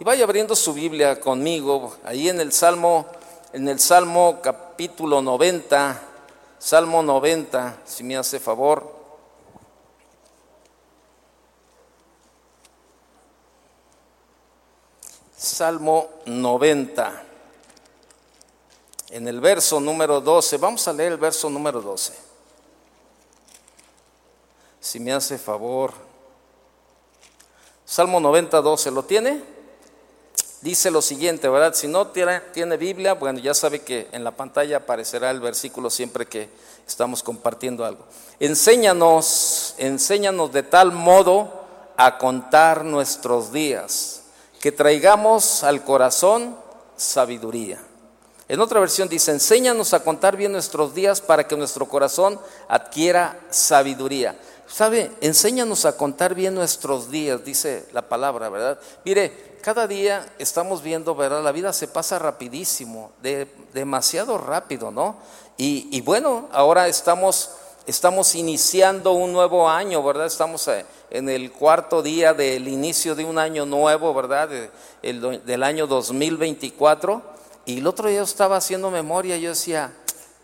Y vaya abriendo su Biblia conmigo, ahí en el Salmo, en el Salmo capítulo 90, Salmo 90, si me hace favor. Salmo 90, en el verso número 12, vamos a leer el verso número 12. Si me hace favor. Salmo 90, 12, ¿lo tiene? Dice lo siguiente, ¿verdad? Si no tiene, Biblia, bueno, ya sabe que en la pantalla aparecerá el versículo siempre que estamos compartiendo algo. Enséñanos, enséñanos de tal modo a contar nuestros días que traigamos al corazón sabiduría. En otra versión dice, enséñanos a contar bien nuestros días para que nuestro corazón adquiera sabiduría. ¿Sabe? Enséñanos a contar bien nuestros días, dice la palabra, ¿verdad? Mire, cada día estamos viendo, ¿verdad? La vida se pasa rapidísimo, demasiado rápido, ¿no? Y, bueno, ahora estamos Estamos iniciando un nuevo año, ¿verdad? Estamos eh, en el cuarto día del inicio de un año nuevo, ¿verdad? del año 2024. Y el otro día estaba haciendo memoria, yo decía,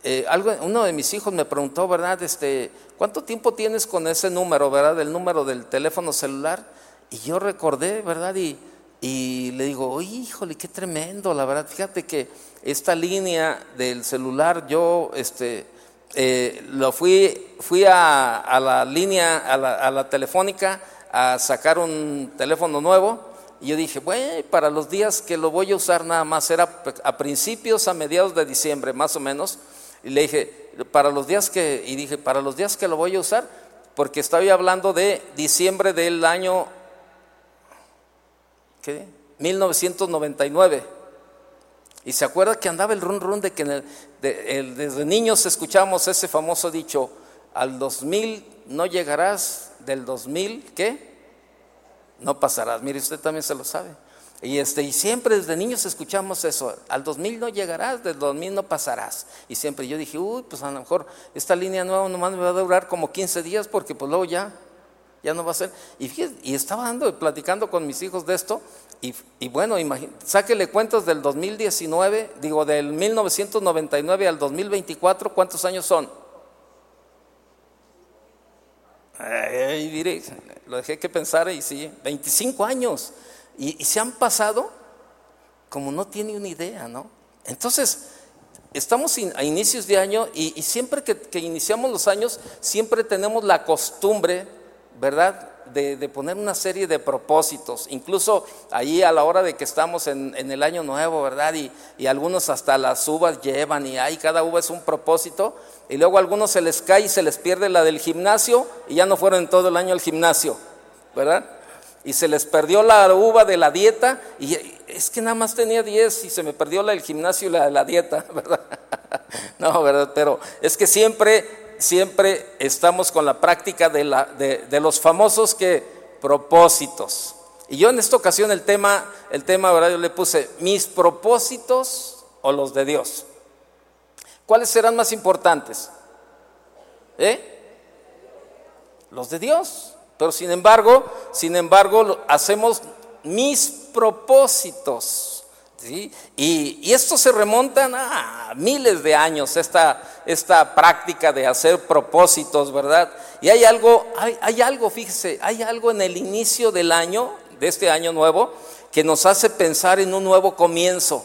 eh, algo, uno de mis hijos me preguntó, ¿verdad? Este, ¿Cuánto tiempo tienes con ese número, ¿verdad? El número del teléfono celular. Y yo recordé, ¿verdad? Y, y le digo, híjole, qué tremendo, la verdad. Fíjate que esta línea del celular, yo, este, eh, lo fui, fui a, la línea, a la, telefónica, a sacar un teléfono nuevo. Y yo dije, bueno, para los días que lo voy a usar nada más, era a principios, a mediados de diciembre, más o menos. Y le dije, para los días que, y dije, para los días que lo voy a usar, porque estaba hablando de diciembre del año, ¿qué? 1999. Y se acuerda que andaba el run run de que desde niños escuchamos ese famoso dicho, al 2000 no llegarás, del 2000, ¿qué? No pasarás. Mire, usted también se lo sabe. Y, este, y siempre desde niños escuchamos eso, al 2000 no llegarás, del 2000 no pasarás. Y siempre yo dije, uy, pues a lo mejor esta línea nueva nomás me va a durar como 15 días porque pues luego ya, ya no va a ser. Y, y estaba dando, platicando con mis hijos de esto y, bueno, sáquele cuentos del 2019, digo del 1999 al 2024, ¿cuántos años son? Ay, diré, lo dejé que pensar y sí, 25 años. Y, se han pasado como no tiene una idea, ¿no? Entonces, estamos a inicios de año y, siempre que iniciamos los años, siempre tenemos la costumbre, ¿verdad? de, poner una serie de propósitos, incluso ahí a la hora de que estamos en, el año nuevo, ¿verdad? Y, y, algunos hasta las uvas llevan y ahí cada uva es un propósito, y luego a algunos se les cae y se les pierde la del gimnasio y ya no fueron todo el año al gimnasio, ¿verdad? Y se les perdió la uva de la dieta y es que nada más tenía 10 y se me perdió la del gimnasio y la de la dieta, ¿verdad? no, ¿verdad? Pero es que siempre siempre estamos con la práctica de, la, de, los famosos que propósitos. Y yo en esta ocasión el tema, el tema, ¿verdad? Yo le puse mis propósitos o los de Dios. ¿Cuáles serán más importantes? ¿Eh? Los de Dios. Pero sin embargo, sin embargo, hacemos mis propósitos. Y, esto se remonta a miles de años, esta, esta práctica de hacer propósitos, ¿verdad? Y hay algo, hay, hay algo, fíjese, hay algo en el inicio del año, de este año nuevo, que nos hace pensar en un nuevo comienzo.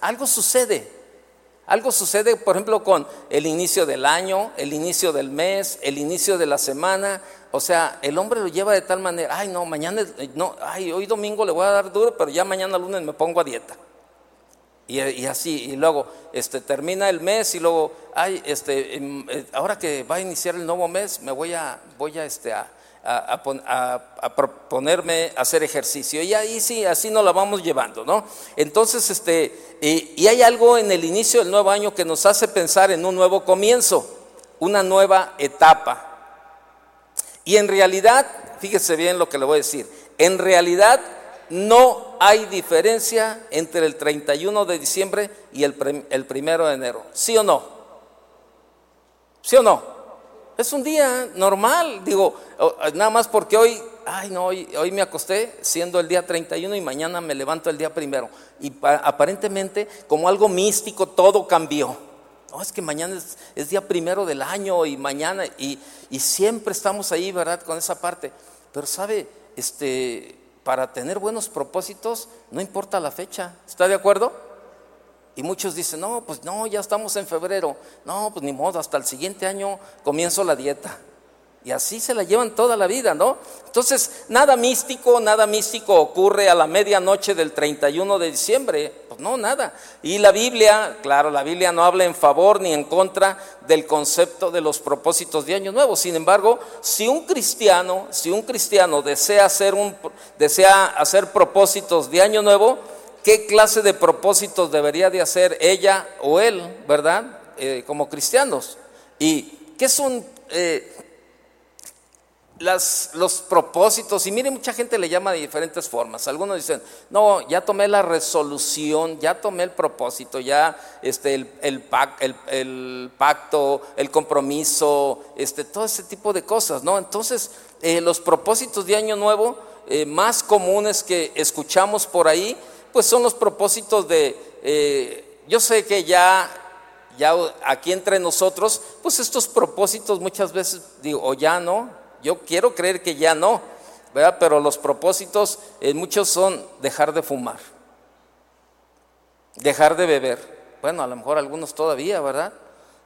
Algo sucede. Algo sucede, por ejemplo, con el inicio del año, el inicio del mes, el inicio de la semana. O sea, el hombre lo lleva de tal manera, ay, no, mañana, no, ay, hoy domingo le voy a dar duro, pero ya mañana lunes me pongo a dieta. Y, así, y luego este, termina el mes y luego, ay, este, em, eh, ahora que va a iniciar el nuevo mes, me voy a, voy a, este, a, a, proponerme hacer ejercicio. Y ahí sí, así nos la vamos llevando, ¿no? Entonces, este, y, hay algo en el inicio del nuevo año que nos hace pensar en un nuevo comienzo, una nueva etapa. Y en realidad, fíjese bien lo que le voy a decir, en realidad no hay diferencia entre el 31 de diciembre y el, el primero de enero. ¿Sí o no? ¿Sí o no? Es un día normal, digo, nada más porque hoy ay no, hoy, hoy me acosté siendo el día 31 y mañana me levanto el día primero. Y aparentemente como algo místico todo cambió. No, es que mañana es, día primero del año y mañana, y, y, siempre estamos ahí, ¿verdad? Con esa parte. Pero sabe, este, para tener buenos propósitos, no importa la fecha. ¿Está de acuerdo? Y muchos dicen, no, pues no, ya estamos en febrero. No, pues ni modo, hasta el siguiente año comienzo la dieta. Y así se la llevan toda la vida, ¿no? Entonces, nada místico, nada místico ocurre a la medianoche del 31 de diciembre. Pues no, nada. Y la Biblia, claro, la Biblia no habla en favor ni en contra del concepto de los propósitos de Año Nuevo. Sin embargo, si un cristiano, si un cristiano desea hacer, un, desea hacer propósitos de Año Nuevo, ¿qué clase de propósitos debería de hacer ella o él, verdad? Eh, como cristianos. ¿Y qué son... Eh, las, los propósitos, y mire, mucha gente le llama de diferentes formas. Algunos dicen, no, ya tomé la resolución, ya tomé el propósito, ya este, el, el, pacto, el compromiso, este, todo ese tipo de cosas, ¿no? Entonces, eh, los propósitos de Año Nuevo eh, más comunes que escuchamos por ahí, pues son los propósitos de, eh, yo sé que ya ya aquí entre nosotros, pues estos propósitos muchas veces digo, o ya no, yo quiero creer que ya no, ¿verdad? Pero los propósitos en muchos son dejar de fumar, dejar de beber. Bueno, a lo mejor algunos todavía, ¿verdad?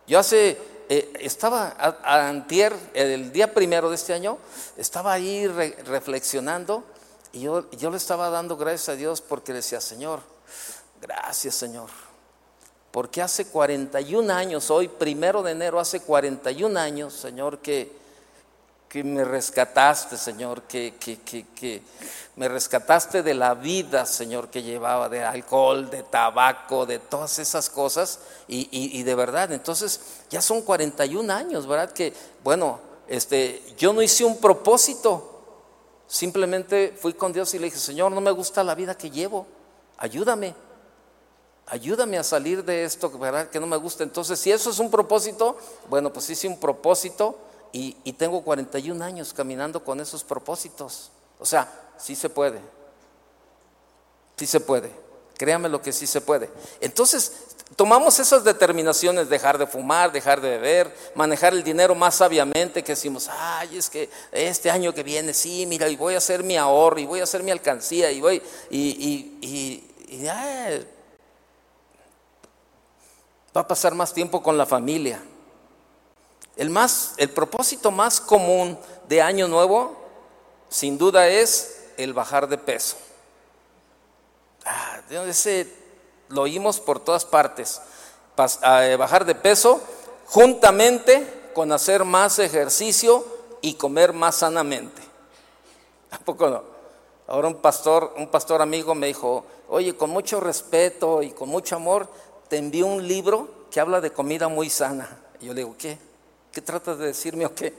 Yo hace, eh, estaba a, antier, el día primero de este año, estaba ahí reflexionando y yo, yo le estaba dando gracias a Dios porque decía, Señor, gracias Señor. Porque hace 41 años, hoy primero de enero, hace 41 años, Señor, que que me rescataste, Señor, que, que, que, me rescataste de la vida, Señor, que llevaba, de alcohol, de tabaco, de todas esas cosas, y, y, de verdad, entonces ya son 41 años, ¿verdad? Que, bueno, este, yo no hice un propósito, simplemente fui con Dios y le dije, Señor, no me gusta la vida que llevo, ayúdame. Ayúdame a salir de esto, ¿verdad? Que no me gusta. Entonces, si eso es un propósito, bueno, pues hice un propósito y, tengo 41 años caminando con esos propósitos. O sea, sí se puede. Sí se puede. Créame lo que sí se puede. Entonces, tomamos esas determinaciones, dejar de fumar, dejar de beber, manejar el dinero más sabiamente, que decimos, ay, es que este año que viene, sí, mira, y voy a hacer mi ahorro, y voy a hacer mi alcancía, y voy, y, y, y va a pasar más tiempo con la familia. El, más, el propósito más común de Año Nuevo, sin duda, es el bajar de peso. Ah, ese lo oímos por todas partes. Ah, eh, bajar de peso juntamente con hacer más ejercicio y comer más sanamente. ¿A poco no? Ahora un pastor, un pastor amigo me dijo, oye, con mucho respeto y con mucho amor, te envío un libro que habla de comida muy sana. Y yo le digo, ¿qué? ¿Qué tratas de decirme o qué?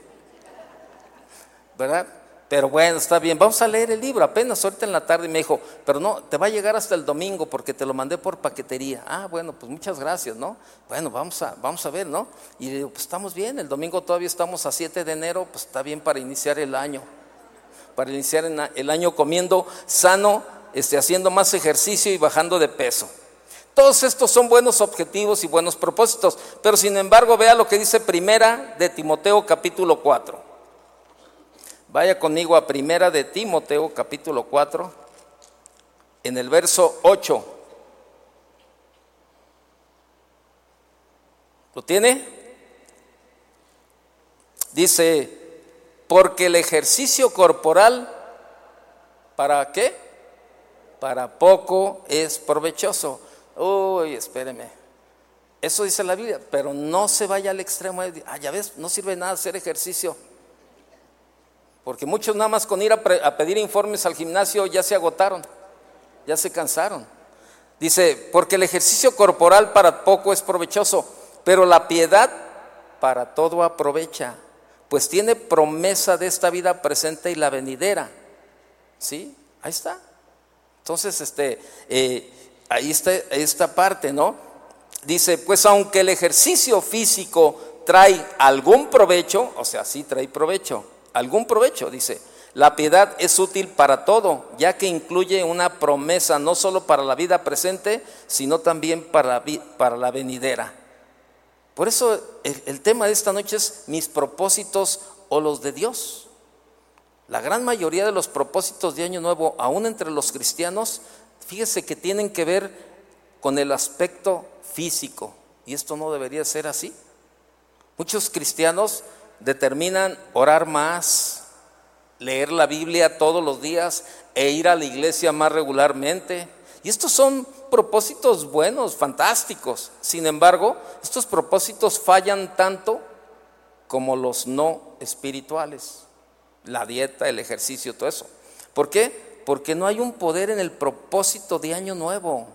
¿Verdad? Pero bueno, está bien, vamos a leer el libro. Apenas ahorita en la tarde me dijo, pero no, te va a llegar hasta el domingo porque te lo mandé por paquetería. Ah, bueno, pues muchas gracias, ¿no? Bueno, vamos a, vamos a ver, ¿no? Y le digo, pues estamos bien, el domingo todavía estamos a 7 de enero, pues está bien para iniciar el año. Para iniciar el año comiendo sano, este, haciendo más ejercicio y bajando de peso. Todos estos son buenos objetivos y buenos propósitos, pero sin embargo vea lo que dice Primera de Timoteo capítulo 4. Vaya conmigo a Primera de Timoteo capítulo 4, en el verso 8. ¿Lo tiene? Dice, porque el ejercicio corporal, ¿para qué? Para poco es provechoso Uy, espéreme. Eso dice la Biblia, pero no se vaya al extremo. Ah, ya ves, no sirve nada hacer ejercicio. Porque muchos nada más con ir a, a pedir informes al gimnasio ya se agotaron, ya se cansaron. Dice, porque el ejercicio corporal para poco es provechoso, pero la piedad para todo aprovecha, pues tiene promesa de esta vida presente y la venidera. ¿Sí? Ahí está. Entonces, este, eh, ahí está esta parte, ¿no? Dice, pues aunque el ejercicio físico trae algún provecho, o sea, sí trae provecho, algún provecho, dice, La piedad es útil para todo, ya que incluye una promesa no solo para la vida presente, sino también para, para la venidera. Por eso el, el tema de esta noche es mis propósitos o los de Dios. La gran mayoría de los propósitos de Año Nuevo, aún entre los cristianos, fíjese que tienen que ver con el aspecto físico. Y esto no debería ser así. Muchos cristianos determinan orar más, leer la Biblia todos los días e ir a la iglesia más regularmente. Y estos son propósitos buenos, fantásticos. Sin embargo, estos propósitos fallan tanto como los no espirituales. La dieta, el ejercicio, todo eso. ¿Por qué? Porque no hay un poder en el propósito de año nuevo.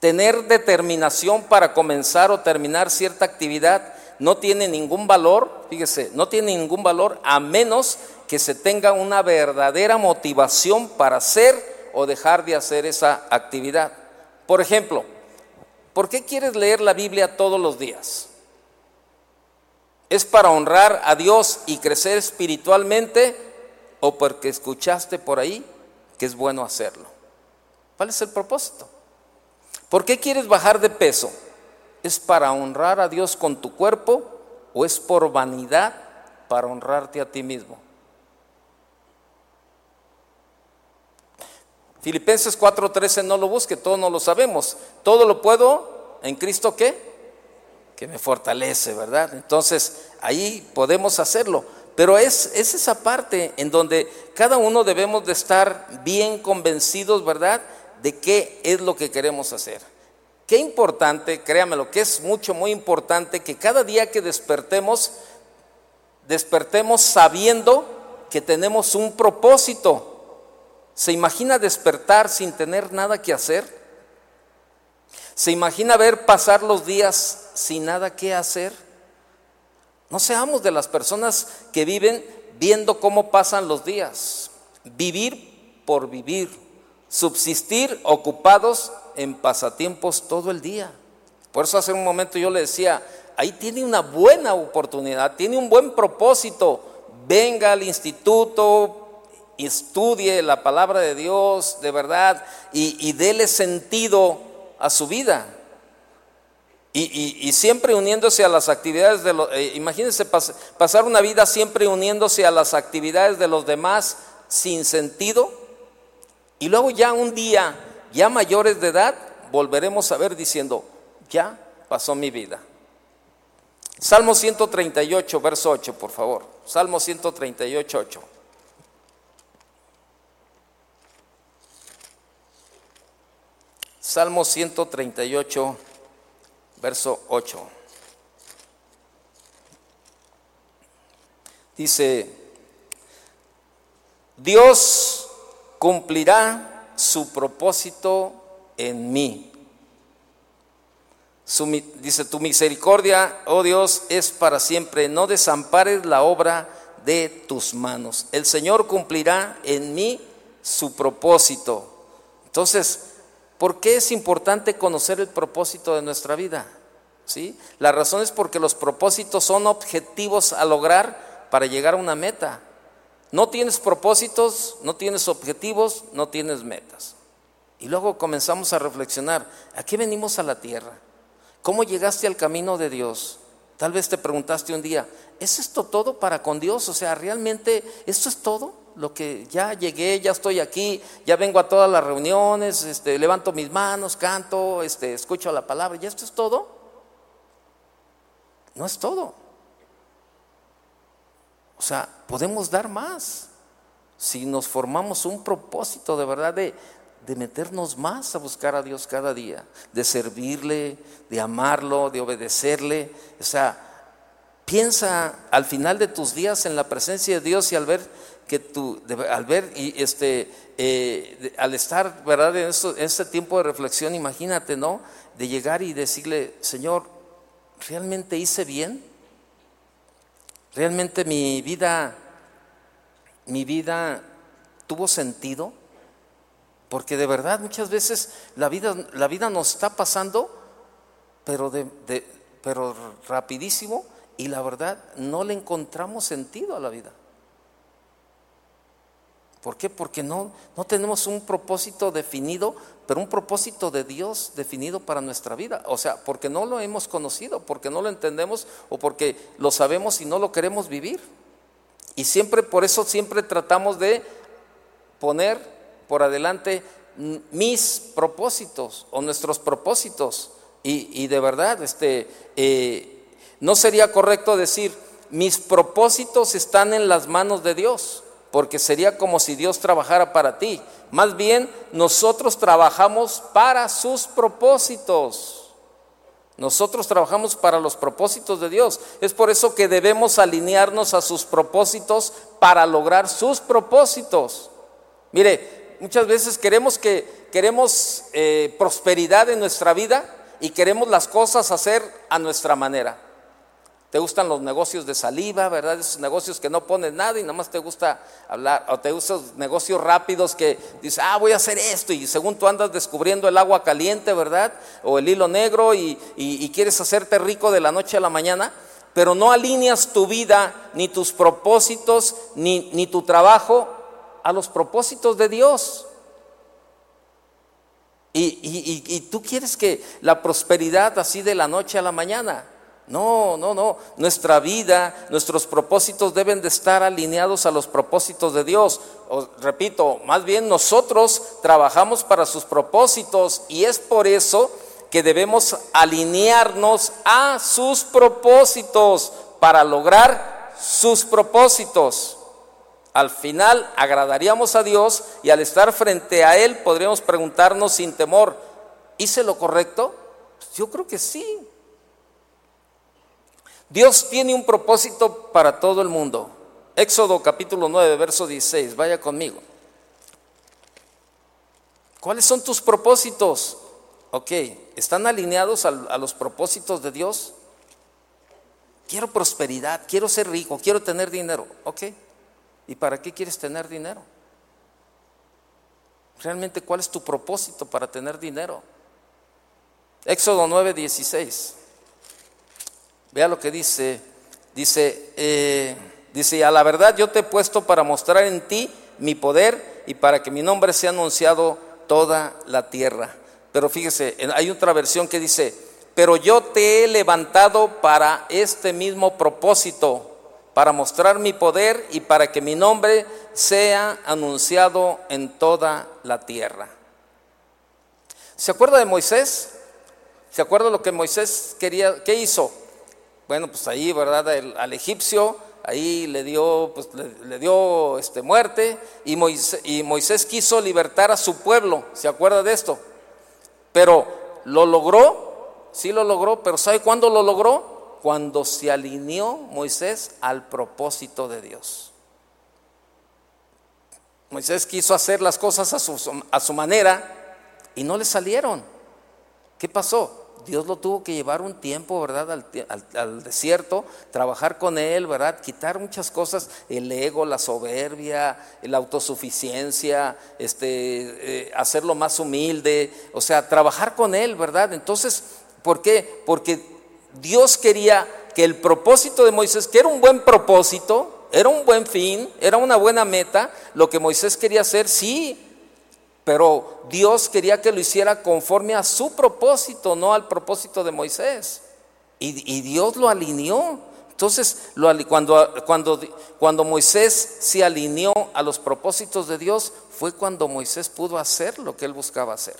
Tener determinación para comenzar o terminar cierta actividad no tiene ningún valor, fíjese, no tiene ningún valor a menos que se tenga una verdadera motivación para hacer o dejar de hacer esa actividad. Por ejemplo, ¿por qué quieres leer la Biblia todos los días? ¿Es para honrar a Dios y crecer espiritualmente o porque escuchaste por ahí que es bueno hacerlo? ¿Cuál es el propósito? ¿Por qué quieres bajar de peso? ¿Es para honrar a Dios con tu cuerpo o es por vanidad para honrarte a ti mismo? Filipenses 4:13 no lo busque, todo no lo sabemos. Todo lo puedo en Cristo que que me fortalece, ¿verdad? Entonces, ahí podemos hacerlo. Pero es, es esa parte en donde cada uno debemos de estar bien convencidos, ¿verdad? De qué es lo que queremos hacer. Qué importante, créamelo, que es mucho, muy importante que cada día que despertemos, despertemos sabiendo que tenemos un propósito. ¿Se imagina despertar sin tener nada que hacer? ¿Se imagina ver pasar los días sin nada que hacer? No seamos de las personas que viven viendo cómo pasan los días. Vivir por vivir. Subsistir ocupados en pasatiempos todo el día. Por eso hace un momento yo le decía, ahí tiene una buena oportunidad, tiene un buen propósito. Venga al instituto, estudie la palabra de Dios de verdad y, y dele sentido a su vida. Y, siempre uniéndose a las actividades de los... Eh, imagínense pasar una vida siempre uniéndose a las actividades de los demás sin sentido. Y luego ya un día ya mayores de edad, volveremos a ver diciendo, ya pasó mi vida. Salmo 138, verso 8, por favor. Salmo 138, 8. Salmo 138, verso 8. Dice, Dios cumplirá su propósito en mí. dice, tu misericordia, oh Dios, es para siempre. No desampares la obra de tus manos. El Señor cumplirá en mí su propósito. Entonces, ¿por qué es importante conocer el propósito de nuestra vida? ¿Sí? La razón es porque los propósitos son objetivos a lograr para llegar a una meta. No tienes propósitos, no tienes objetivos, no tienes metas. Y luego comenzamos a reflexionar, ¿a qué venimos a la tierra? ¿Cómo llegaste al camino de Dios? Tal vez te preguntaste un día, ¿es esto todo para con Dios? O sea, ¿realmente esto es todo? Lo que ya llegué, ya estoy aquí, ya vengo a todas las reuniones, este, levanto mis manos, canto, este, escucho la palabra, ¿y esto es todo? No es todo. O sea, podemos dar más si nos formamos un propósito de verdad de, meternos más a buscar a Dios cada día, de servirle, de amarlo, de obedecerle. O sea, piensa al final de tus días en la presencia de Dios y al ver que tú, al ver y este, eh, al estar, ¿verdad? En, en este tiempo de reflexión, imagínate, ¿no? De llegar y decirle, Señor, ¿realmente hice bien? ¿Realmente mi vida, mi vida tuvo sentido? Porque de verdad muchas veces la vida, la vida nos está pasando, pero, de, pero rapidísimo, y la verdad no le encontramos sentido a la vida. ¿Por qué? Porque no, no tenemos un propósito definido, pero un propósito de Dios definido para nuestra vida. O sea, porque no lo hemos conocido, porque no lo entendemos o porque lo sabemos y no lo queremos vivir. Y siempre, por eso siempre tratamos de poner por adelante mis propósitos o nuestros propósitos. Y, de verdad, este, eh, no sería correcto decir, mis propósitos están en las manos de Dios, porque sería como si Dios trabajara para ti. Más bien, nosotros trabajamos para sus propósitos. Nosotros trabajamos para los propósitos de Dios. Es por eso que debemos alinearnos a sus propósitos para lograr sus propósitos. Mire, muchas veces queremos que queremos eh, prosperidad en nuestra vida y queremos las cosas hacer a nuestra manera. Te gustan los negocios de saliva, ¿verdad? Esos negocios que no pones nada y nada más te gusta hablar. O te gustan negocios rápidos que dices, ah, voy a hacer esto. Y según tú andas descubriendo el agua caliente, ¿verdad? O el hilo negro y, y quieres hacerte rico de la noche a la mañana. Pero no alineas tu vida, ni tus propósitos, ni, ni tu trabajo a los propósitos de Dios. Y, y, tú quieres que la prosperidad así de la noche a la mañana. No, no, no. Nuestra vida, nuestros propósitos deben de estar alineados a los propósitos de Dios. repito, más bien nosotros trabajamos para sus propósitos y es por eso que debemos alinearnos a sus propósitos para lograr sus propósitos. Al final agradaríamos a Dios y al estar frente a Él podríamos preguntarnos sin temor, ¿hice lo correcto? Yo creo que sí. Dios tiene un propósito para todo el mundo. Éxodo capítulo 9, verso 16, vaya conmigo. ¿Cuáles son tus propósitos? Ok, ¿están alineados a, los propósitos de Dios? Quiero prosperidad, quiero ser rico, quiero tener dinero. Ok, ¿y para qué quieres tener dinero? Realmente, ¿cuál es tu propósito para tener dinero? Éxodo 9, 16. Vea lo que dice. Dice, eh, dice, a la verdad yo te he puesto para mostrar en ti mi poder y para que mi nombre sea anunciado toda la tierra. Pero fíjese, hay otra versión que dice, pero yo te he levantado para este mismo propósito, para mostrar mi poder y para que mi nombre sea anunciado en toda la tierra. ¿Se acuerda de Moisés? ¿Se acuerda lo que Moisés quería? ¿Qué hizo? Bueno, pues ahí, ¿verdad? al egipcio, ahí le dio, pues, le, dio este, muerte y Moisés, quiso libertar a su pueblo, ¿se acuerda de esto? Pero lo logró, sí lo logró, pero ¿sabe cuándo lo logró? Cuando se alineó Moisés al propósito de Dios. Moisés quiso hacer las cosas a su, a su manera y no le salieron. ¿Qué pasó? Dios lo tuvo que llevar un tiempo, ¿verdad? Al, desierto, trabajar con Él, ¿verdad? Quitar muchas cosas, el ego, la soberbia, la autosuficiencia, este, eh, hacerlo más humilde, o sea, trabajar con Él, ¿verdad? Entonces, ¿por qué? Porque Dios quería que el propósito de Moisés, que era un buen propósito, era un buen fin, era una buena meta, lo que Moisés quería hacer, sí, pero Dios quería que lo hiciera conforme a su propósito, no al propósito de Moisés. Y, Dios lo alineó. Entonces, cuando, Moisés se alineó a los propósitos de Dios, fue cuando Moisés pudo hacer lo que él buscaba hacer.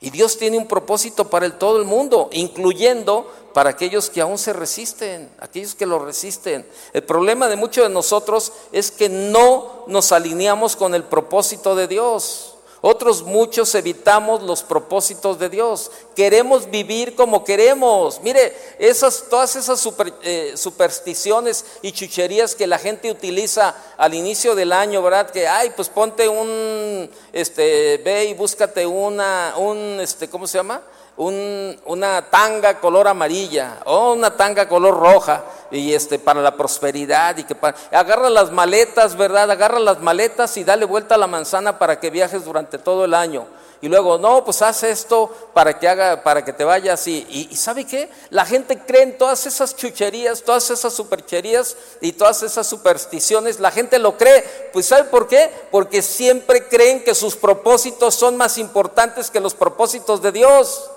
Y Dios tiene un propósito para el, todo el mundo, incluyendo para aquellos que aún se resisten, aquellos que lo resisten. El problema de muchos de nosotros es que no nos alineamos con el propósito de Dios. Otros muchos evitamos los propósitos de Dios. Queremos vivir como queremos. Mire, esas, todas esas eh, supersticiones y chucherías que la gente utiliza al inicio del año, ¿verdad? Que, ay, pues ponte un, este, ve y búscate una, un, este, ¿cómo se llama? Una tanga color amarilla o una tanga color roja y este para la prosperidad y que para, agarra las maletas, ¿verdad? Agarra las maletas y dale vuelta a la manzana para que viajes durante todo el año. Y luego, no, pues haz esto para que haga, para que te vayas. Y, y, ¿sabe qué? La gente cree en todas esas chucherías, todas esas supercherías y todas esas supersticiones. La gente lo cree. Pues ¿sabe por qué? Porque siempre creen que sus propósitos son más importantes que los propósitos de Dios.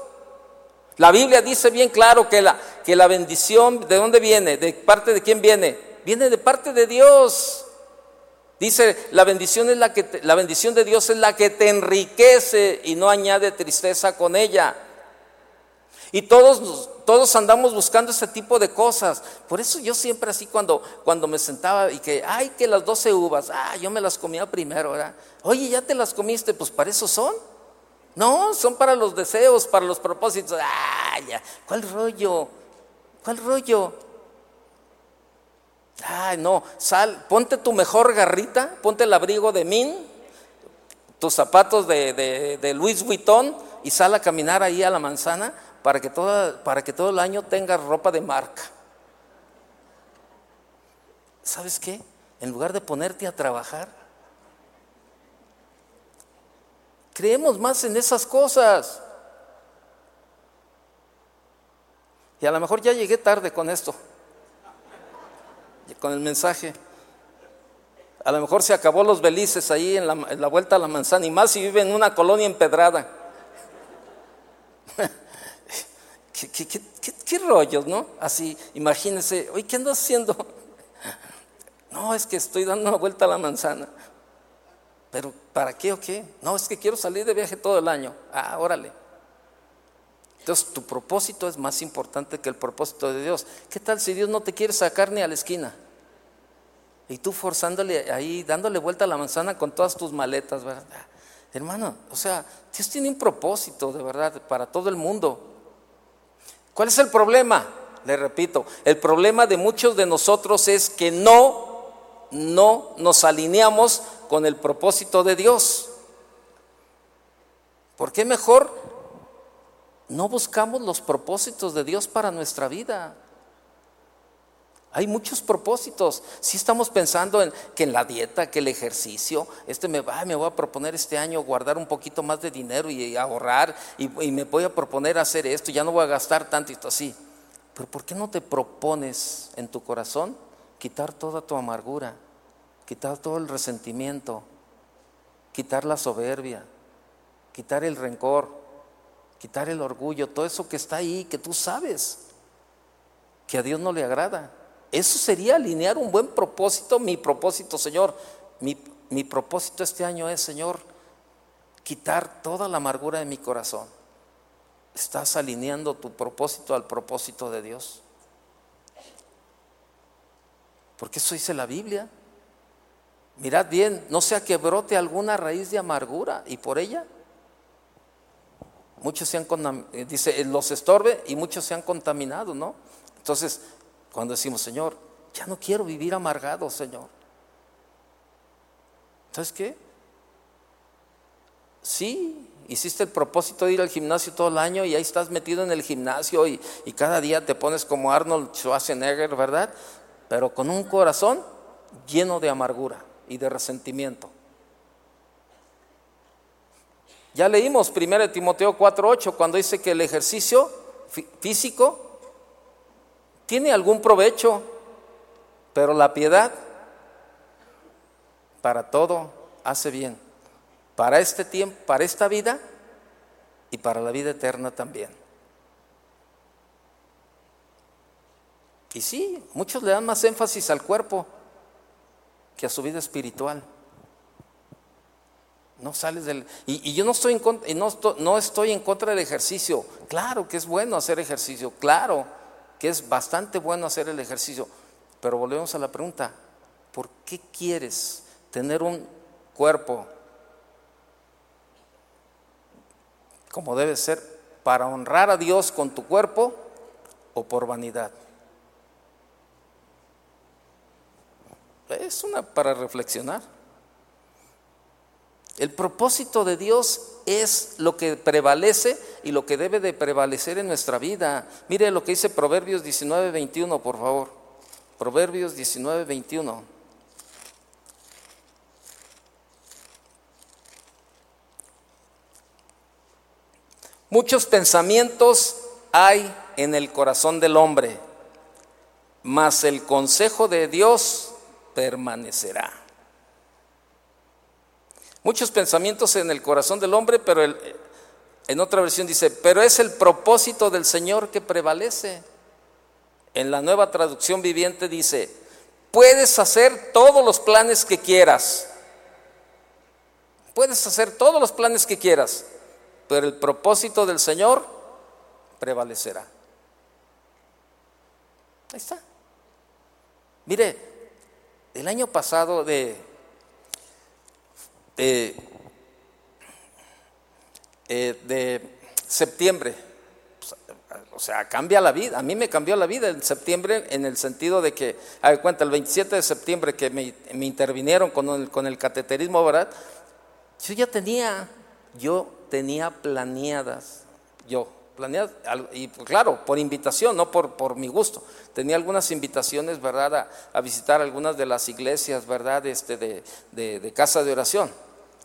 La Biblia dice bien claro que la, que la bendición, ¿de dónde viene? ¿De parte de quién viene? Viene de parte de Dios. Dice, la bendición, es la, que la bendición de Dios es la que te enriquece y no añade tristeza con ella. Y todos, todos andamos buscando ese tipo de cosas. Por eso yo siempre así cuando, cuando me sentaba y que, ay, que las doce uvas, ah, yo me las comía primero, ¿verdad? Oye, ¿ya te las comiste? Pues para eso son. No, son para los deseos, para los propósitos. Ah, ya, ¿cuál rollo? ¿Cuál rollo? Ay, no, sal, ponte tu mejor garrita, ponte el abrigo de Min, tus zapatos de, de, de Louis Vuitton y sal a caminar ahí a la manzana para que, para que todo el año tengas ropa de marca. ¿Sabes qué? En lugar de ponerte a trabajar, creemos más en esas cosas. Y a lo mejor ya llegué tarde con esto con el mensaje. A lo mejor se acabó los belices ahí en la, vuelta a la manzana, y más si vive en una colonia empedrada. ¿Qué, rollos, no? Así, imagínense, oye, ¿qué ando haciendo? No, es que estoy dando una vuelta a la manzana. ¿Pero para qué o qué? No, es que quiero salir de viaje todo el año. Ah, órale. Entonces, tu propósito es más importante que el propósito de Dios. ¿Qué tal si Dios no te quiere sacar ni a la esquina? Y tú forzándole ahí, dándole vuelta a la manzana con todas tus maletas, ¿verdad? Hermano, o sea, Dios tiene un propósito de verdad para todo el mundo. ¿Cuál es el problema? Le repito, el problema de muchos de nosotros es que no, no nos alineamos con el propósito de Dios. ¿Por qué mejor no buscamos los propósitos de Dios para nuestra vida. Hay muchos propósitos. Si estamos pensando en que en la dieta, que el ejercicio, este me va, me voy a proponer este año guardar un poquito más de dinero y ahorrar y, me voy a proponer hacer esto, ya no voy a gastar tanto y esto así. Pero ¿por qué no te propones en tu corazón quitar toda tu amargura, quitar todo el resentimiento, quitar la soberbia, quitar el rencor? quitar el orgullo, todo eso que está ahí, que tú sabes que a Dios no le agrada. Eso sería alinear un buen propósito, mi propósito, Señor. Mi, mi propósito este año es, Señor, quitar toda la amargura de mi corazón. Estás alineando tu propósito al propósito de Dios. Porque eso dice la Biblia. Mirad bien, no sea que brote alguna raíz de amargura y por ella muchos se han eh, dice, eh, los estorbe y muchos se han contaminado, ¿no? Entonces, cuando decimos, Señor, ya no quiero vivir amargado, Señor. ¿Sabes qué? Sí, hiciste el propósito de ir al gimnasio todo el año y ahí estás metido en el gimnasio y, y cada día te pones como Arnold Schwarzenegger, ¿verdad? Pero con un corazón lleno de amargura y de resentimiento. Ya leímos 1 Timoteo 4:8 cuando dice que el ejercicio físico tiene algún provecho, pero la piedad para todo hace bien. Para este tiempo, para esta vida y para la vida eterna también. Y sí, muchos le dan más énfasis al cuerpo que a su vida espiritual. No sales del... Y, yo no estoy, en, no, no estoy en contra del ejercicio. Claro que es bueno hacer ejercicio, claro que es bastante bueno hacer el ejercicio. Pero volvemos a la pregunta, ¿por qué quieres tener un cuerpo como debe ser para honrar a Dios con tu cuerpo o por vanidad? Es una para reflexionar. El propósito de Dios es lo que prevalece y lo que debe de prevalecer en nuestra vida. Mire lo que dice Proverbios 19, 21, por favor. Proverbios 19, 21. Muchos pensamientos hay en el corazón del hombre, mas el consejo de Dios permanecerá. Muchos pensamientos en el corazón del hombre, pero en otra versión dice, pero es el propósito del Señor que prevalece. En la nueva traducción viviente dice, puedes hacer todos los planes que quieras. Puedes hacer todos los planes que quieras, pero el propósito del Señor prevalecerá. Ahí está. Mire, el año pasado de, eh, de septiembre, o sea, cambia la vida. A mí me cambió la vida en septiembre en el sentido de que, a cuenta, el 27 de septiembre que me, intervinieron con el, con el cateterismo, ¿verdad? Yo ya tenía, yo tenía planeadas, yo, y pues, claro, por invitación, no por, por mi gusto. Tenía algunas invitaciones, ¿verdad?, a, visitar algunas de las iglesias, ¿verdad?, este, de, de, casa de oración.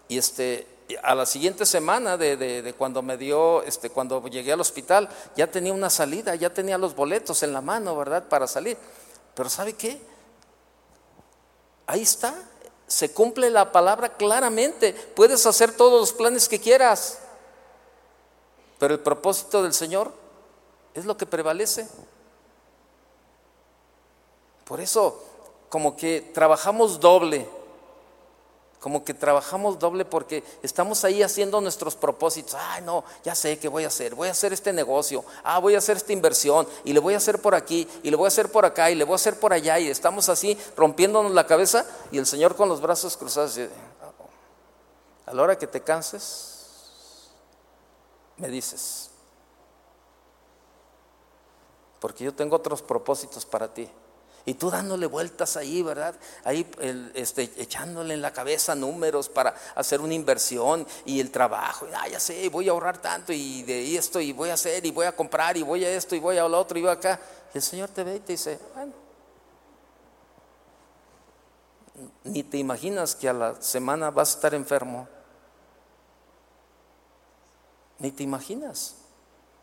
Y este, a la siguiente semana de, de, cuando me dio, este, cuando llegué al hospital, ya tenía una salida, ya tenía los boletos en la mano, ¿verdad?, para salir. Pero ¿sabe qué? Ahí está, se cumple la palabra claramente. Puedes hacer todos los planes que quieras. Pero el propósito del Señor es lo que prevalece. Por eso, como que trabajamos doble, como que trabajamos doble porque estamos ahí haciendo nuestros propósitos. Ay, no, ya sé qué voy a hacer. Voy a hacer este negocio. Ah, voy a hacer esta inversión. Y le voy a hacer por aquí. Y le voy a hacer por acá. Y le voy a hacer por allá. Y estamos así rompiéndonos la cabeza. Y el Señor con los brazos cruzados. A la hora que te canses, me dices. Porque yo tengo otros propósitos para ti. Y tú dándole vueltas ahí, ¿verdad? Ahí este, echándole en la cabeza números para hacer una inversión y el trabajo. ah, ya sé, voy a ahorrar tanto y de esto y voy a hacer y voy a comprar y voy a esto y voy a lo otro y voy acá. Y el Señor te ve y te dice, bueno, ni te imaginas que a la semana vas a estar enfermo. Ni te imaginas.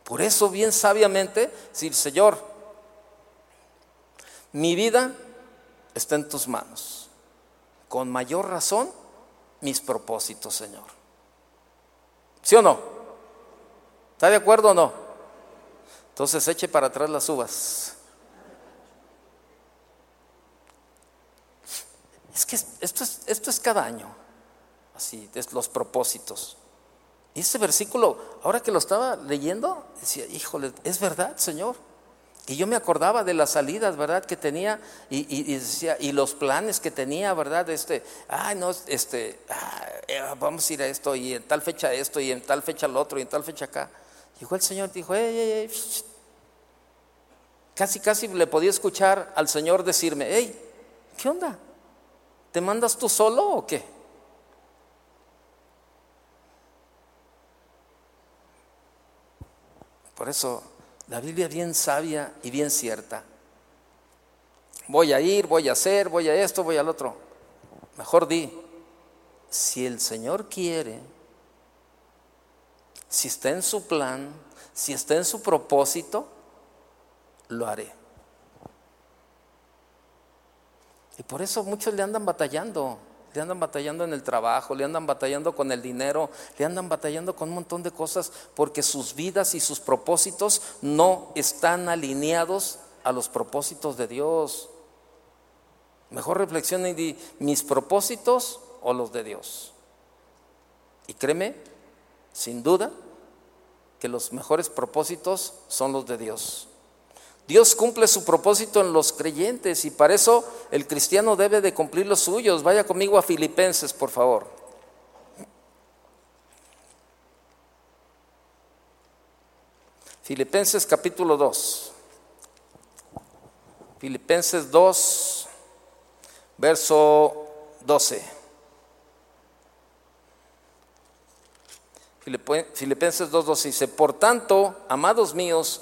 Por eso bien sabiamente, decir, Señor, mi vida está en tus manos. Con mayor razón, mis propósitos, Señor. ¿Sí o no? ¿Está de acuerdo o no? Entonces eche para atrás las uvas. Es que esto es, esto es cada año, así, es los propósitos. Y ese versículo, ahora que lo estaba leyendo, decía, híjole, es verdad, Señor. Y yo me acordaba de las salidas, ¿verdad? Que tenía y, decía, y los planes que tenía, ¿verdad? Este, ay, no, este, ah, eh, vamos a ir a esto, y en tal fecha esto, y en tal fecha lo otro, y en tal fecha acá. Llegó el Señor y dijo, ey, ey, ey. Casi, casi le podía escuchar al Señor decirme, hey, ¿qué onda? ¿Te mandas tú solo o qué? Por eso la Biblia es bien sabia y bien cierta. Voy a ir, voy a hacer, voy a esto, voy al otro. Mejor di, si el Señor quiere, si está en su plan, si está en su propósito, lo haré. Y por eso muchos le andan batallando le andan batallando en el trabajo, le andan batallando con el dinero, le andan batallando con un montón de cosas porque sus vidas y sus propósitos no están alineados a los propósitos de Dios. Mejor reflexiona y di, mis propósitos o los de Dios. Y créeme, sin duda, que los mejores propósitos son los de Dios. Dios cumple su propósito en los creyentes y para eso el cristiano debe de cumplir los suyos. Vaya conmigo a Filipenses, por favor. Filipenses capítulo 2. Filipenses 2, verso 12. Filipenses 2.12 dice, por tanto, amados míos,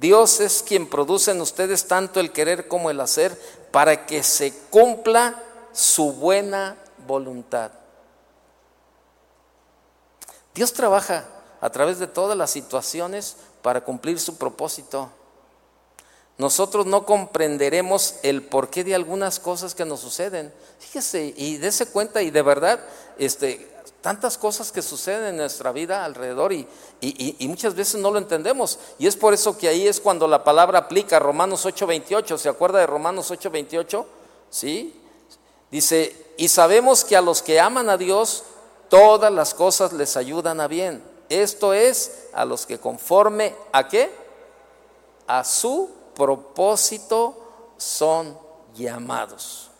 Dios es quien produce en ustedes tanto el querer como el hacer para que se cumpla su buena voluntad. Dios trabaja a través de todas las situaciones para cumplir su propósito. Nosotros no comprenderemos el porqué de algunas cosas que nos suceden. Fíjese y dése cuenta y de verdad, este, tantas cosas que suceden en nuestra vida alrededor y, muchas veces no lo entendemos. Y es por eso que ahí es cuando la palabra aplica Romanos 8:28. ¿Se acuerda de Romanos 8:28? ¿Sí? Dice, y sabemos que a los que aman a Dios, todas las cosas les ayudan a bien. Esto es a los que conforme a qué? A su propósito son llamados.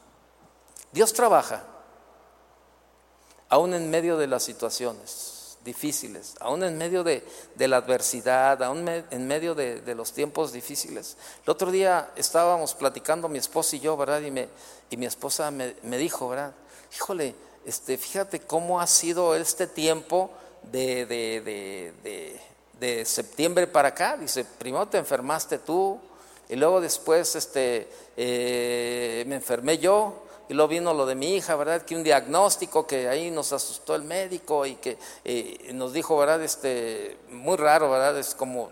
Dios trabaja aún en medio de las situaciones difíciles, aún en medio de, la adversidad, aún en medio de, los tiempos difíciles. El otro día estábamos platicando mi esposa y yo, ¿verdad? Y, mi esposa me, dijo, ¿verdad? Híjole, este, fíjate cómo ha sido este tiempo de, de, septiembre para acá. Dice, primero te enfermaste tú, y luego después este, eh, me enfermé yo, y luego vino lo de mi hija, ¿verdad? Que un diagnóstico que ahí nos asustó el médico y que eh, nos dijo, ¿verdad? Este, muy raro, ¿verdad? Es como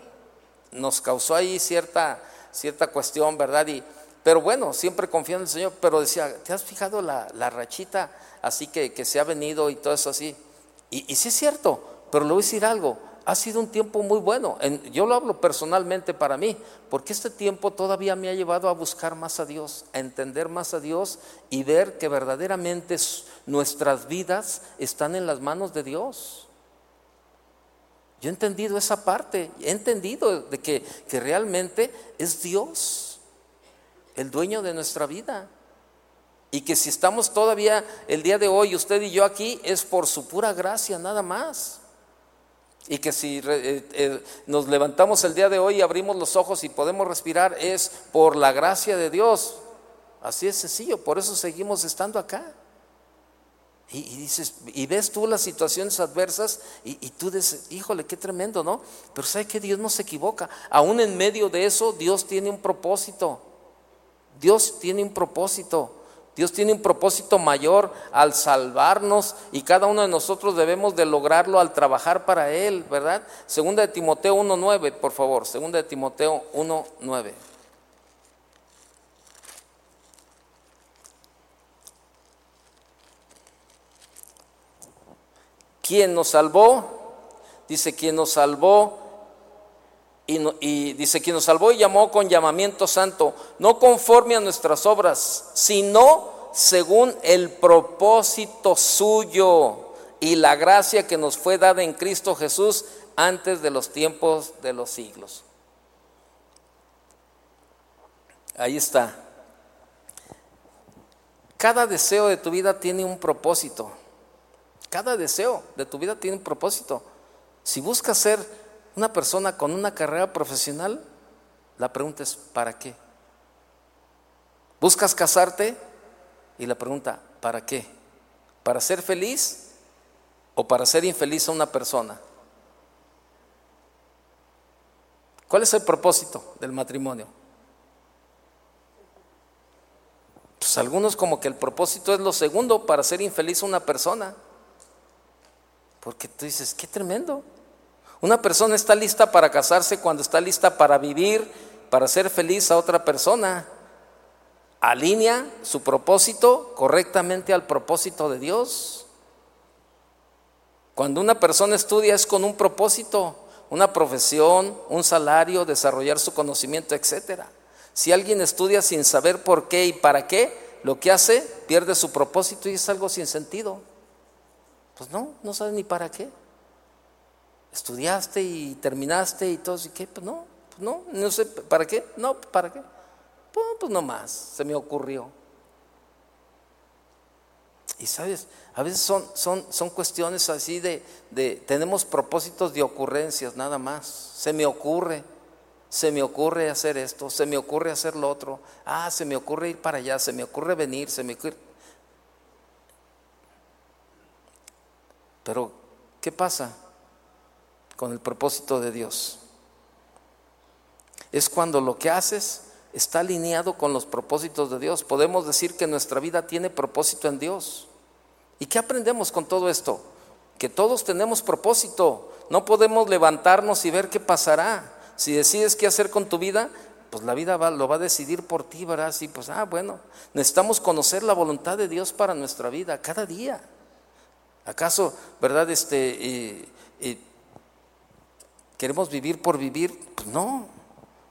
nos causó ahí cierta, cierta cuestión, ¿verdad? Y, pero bueno, siempre confío en el Señor, pero decía, ¿te has fijado la, la rachita así que, que, se ha venido y todo eso así? Y, y sí es cierto, pero le voy a decir algo, ha sido un tiempo muy bueno. yo lo hablo personalmente para mí, porque este tiempo todavía me ha llevado a buscar más a Dios, a entender más a Dios y ver que verdaderamente nuestras vidas están en las manos de Dios. Yo he entendido esa parte, he entendido de que, que realmente es Dios el dueño de nuestra vida. Y que si estamos todavía el día de hoy, usted y yo aquí, es por su pura gracia, nada más. Y que si eh, eh, nos levantamos el día de hoy y abrimos los ojos y podemos respirar es por la gracia de Dios. Así es sencillo, por eso seguimos estando acá. Y, dices, y ves tú las situaciones adversas y, tú dices, híjole, qué tremendo, ¿no? Pero sabe que Dios no se equivoca. Aún en medio de eso, Dios tiene un propósito. Dios tiene un propósito. Dios tiene un propósito mayor al salvarnos y cada uno de nosotros debemos de lograrlo al trabajar para Él, ¿verdad? Segunda de Timoteo 1.9, por favor, segunda de Timoteo 1.9. ¿Quién nos salvó? Dice, quien nos salvó y, dice, quien nos salvó y llamó con llamamiento santo, no conforme a nuestras obras, sino según el propósito suyo y la gracia que nos fue dada en Cristo Jesús antes de los tiempos de los siglos. Ahí está. Cada deseo de tu vida tiene un propósito. Cada deseo de tu vida tiene un propósito. Si buscas ser una persona con una carrera profesional, la pregunta es, ¿para qué? ¿Buscas casarte? Y la pregunta, ¿para qué? ¿Para ser feliz o para ser infeliz a una persona? ¿Cuál es el propósito del matrimonio? Pues algunos como que el propósito es lo segundo para ser infeliz a una persona. Porque tú dices, qué tremendo. Una persona está lista para casarse cuando está lista para vivir, para ser feliz a otra persona alinea su propósito correctamente al propósito de Dios. Cuando una persona estudia es con un propósito, una profesión, un salario, desarrollar su conocimiento, etc. Si alguien estudia sin saber por qué y para qué, lo que hace pierde su propósito y es algo sin sentido. Pues no, no sabe ni para qué. Estudiaste y terminaste y todo, ¿y qué? Pues no, pues no, no sé, ¿para qué? No, ¿para qué? Pues, pues no más, se me ocurrió. Y sabes, a veces son, son, son cuestiones así de, de, tenemos propósitos de ocurrencias nada más, se me ocurre. Se me ocurre hacer esto, se me ocurre hacer lo otro. Ah, se me ocurre ir para allá, se me ocurre venir, se me ocurre... Pero, ¿qué pasa con el propósito de Dios? Es cuando lo que haces está alineado con los propósitos de Dios. Podemos decir que nuestra vida tiene propósito en Dios. ¿Y qué aprendemos con todo esto? Que todos tenemos propósito. No podemos levantarnos y ver qué pasará. Si decides qué hacer con tu vida, pues la vida lo va a decidir por ti, ¿verdad? Así, pues, ah, bueno, necesitamos conocer la voluntad de Dios para nuestra vida cada día. ¿Acaso, verdad, este, queremos vivir por vivir? Pues no.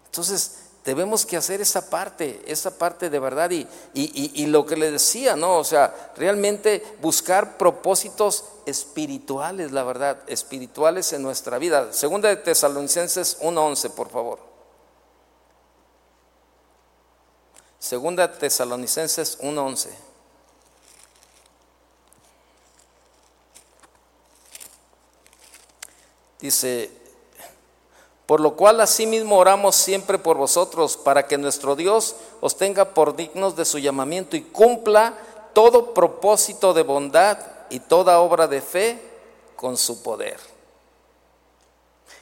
Entonces, debemos que hacer esa parte, esa parte de verdad y, y, lo que le decía, ¿no? O sea, realmente buscar propósitos espirituales, la verdad, espirituales en nuestra vida. Segunda de Tesalonicenses 1.11, por favor. Segunda de Tesalonicenses 1.11. Dice, por lo cual asimismo oramos siempre por vosotros, para que nuestro Dios os tenga por dignos de su llamamiento y cumpla todo propósito de bondad y toda obra de fe con su poder.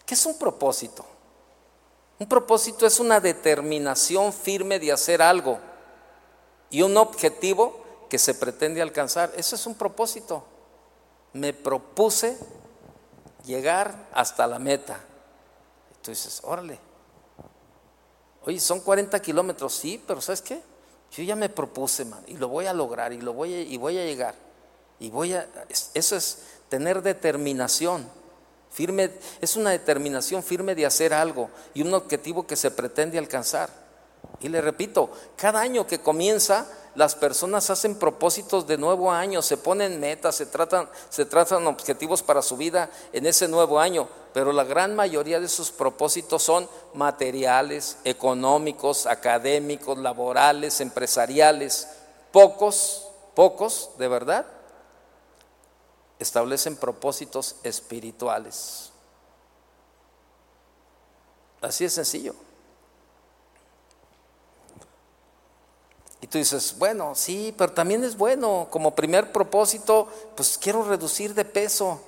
¿Qué es un propósito? Un propósito es una determinación firme de hacer algo y un objetivo que se pretende alcanzar. Eso es un propósito. Me propuse llegar hasta la meta. Tú dices, órale. Oye, son 40 kilómetros, sí, pero ¿sabes qué? Yo ya me propuse, man, y lo voy a lograr, y lo voy a, y voy a llegar. Y voy a, eso es tener determinación. Firme, es una determinación firme de hacer algo y un objetivo que se pretende alcanzar. Y le repito, cada año que comienza, las personas hacen propósitos de nuevo año, se ponen metas, se tratan, se objetivos para su vida en ese nuevo año, pero la gran mayoría de sus propósitos son materiales, económicos, académicos, laborales, empresariales. Pocos, pocos, de verdad, establecen propósitos espirituales. Así es sencillo. Y tú dices, bueno, sí, pero también es bueno, como primer propósito, pues quiero reducir de peso.